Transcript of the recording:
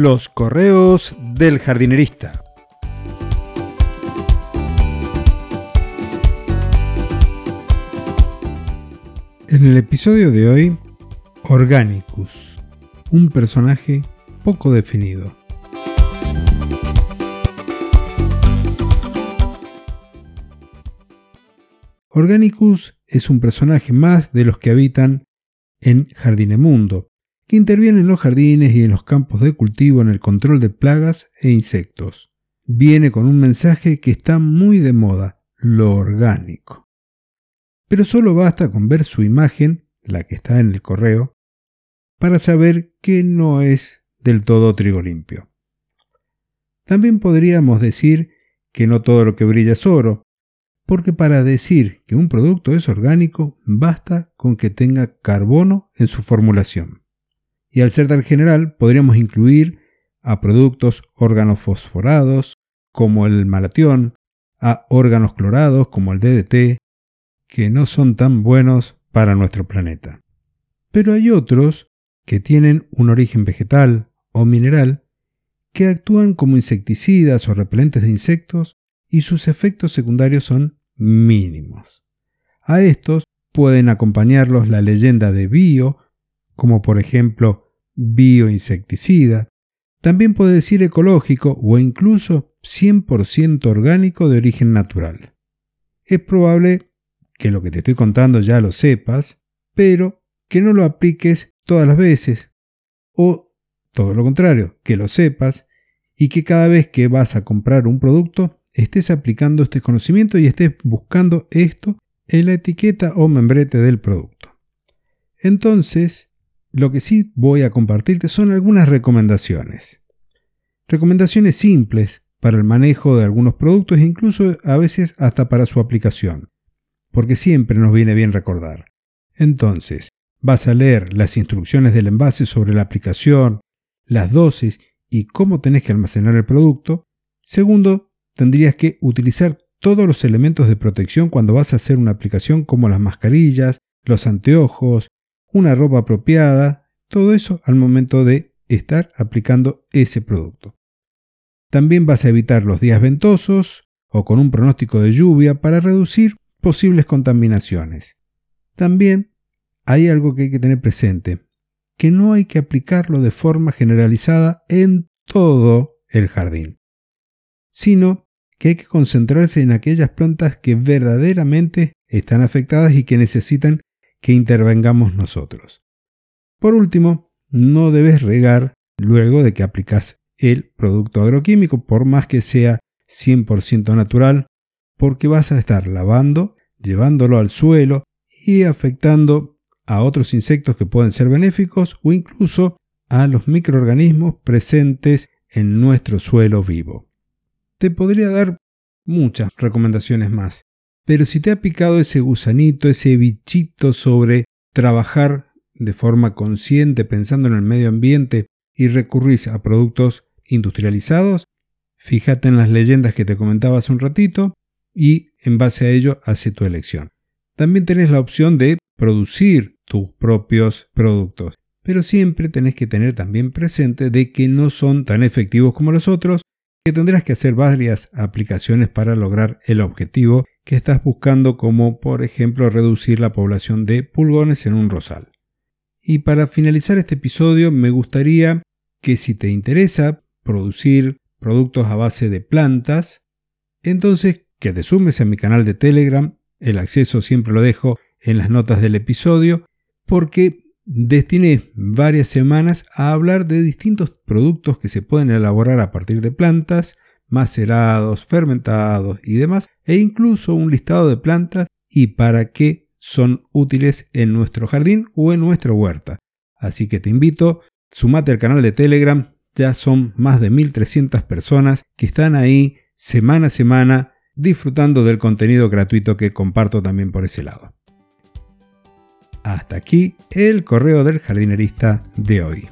Los correos del jardinerista. En el episodio de hoy, Organicus, un personaje poco definido. Organicus es un personaje más de los que habitan en Jardinemundo, que interviene en los jardines y en los campos de cultivo en el control de plagas e insectos. Viene con un mensaje que está muy de moda, lo orgánico. Pero solo basta con ver su imagen, la que está en el correo, para saber que no es del todo trigo limpio. También podríamos decir que no todo lo que brilla es oro, porque para decir que un producto es orgánico basta con que tenga carbono en su formulación y al ser tan general podríamos incluir a productos organofosforados como el malatión, a órganos clorados como el DDT, que no son tan buenos para nuestro planeta. Pero hay otros que tienen un origen vegetal o mineral que actúan como insecticidas o repelentes de insectos y sus efectos secundarios son mínimos. A estos pueden acompañarlos la leyenda de bio como por ejemplo bioinsecticida, también puede decir ecológico o incluso 100% orgánico de origen natural. Es probable que lo que te estoy contando ya lo sepas, pero que no lo apliques todas las veces, o todo lo contrario, que lo sepas y que cada vez que vas a comprar un producto estés aplicando este conocimiento y estés buscando esto en la etiqueta o membrete del producto. Entonces, lo que sí voy a compartirte son algunas recomendaciones. Recomendaciones simples para el manejo de algunos productos e incluso a veces hasta para su aplicación, porque siempre nos viene bien recordar. Entonces, vas a leer las instrucciones del envase sobre la aplicación, las dosis y cómo tenés que almacenar el producto. Segundo, tendrías que utilizar todos los elementos de protección cuando vas a hacer una aplicación como las mascarillas, los anteojos, una ropa apropiada, todo eso al momento de estar aplicando ese producto. También vas a evitar los días ventosos o con un pronóstico de lluvia para reducir posibles contaminaciones. También hay algo que hay que tener presente, que no hay que aplicarlo de forma generalizada en todo el jardín, sino que hay que concentrarse en aquellas plantas que verdaderamente están afectadas y que necesitan que intervengamos nosotros. Por último, no debes regar luego de que aplicas el producto agroquímico, por más que sea 100% natural, porque vas a estar lavando, llevándolo al suelo y afectando a otros insectos que pueden ser benéficos o incluso a los microorganismos presentes en nuestro suelo vivo. Te podría dar muchas recomendaciones más, pero si te ha picado ese gusanito, ese bichito sobre trabajar de forma consciente pensando en el medio ambiente y recurrís a productos industrializados, fíjate en las leyendas que te comentaba hace un ratito y en base a ello hace tu elección. También tenés la opción de producir tus propios productos, pero siempre tenés que tener también presente de que no son tan efectivos como los otros, que tendrás que hacer varias aplicaciones para lograr el objetivo que estás buscando como por ejemplo reducir la población de pulgones en un rosal. Y para finalizar este episodio me gustaría que si te interesa producir productos a base de plantas, entonces que te sumes a mi canal de Telegram, el acceso siempre lo dejo en las notas del episodio, porque destiné varias semanas a hablar de distintos productos que se pueden elaborar a partir de plantas, macerados, fermentados y demás, e incluso un listado de plantas y para qué son útiles en nuestro jardín o en nuestra huerta. Así que te invito, sumate al canal de Telegram, ya son más de 1300 personas que están ahí semana a semana disfrutando del contenido gratuito que comparto también por ese lado. Hasta aquí el correo del jardinerista de hoy.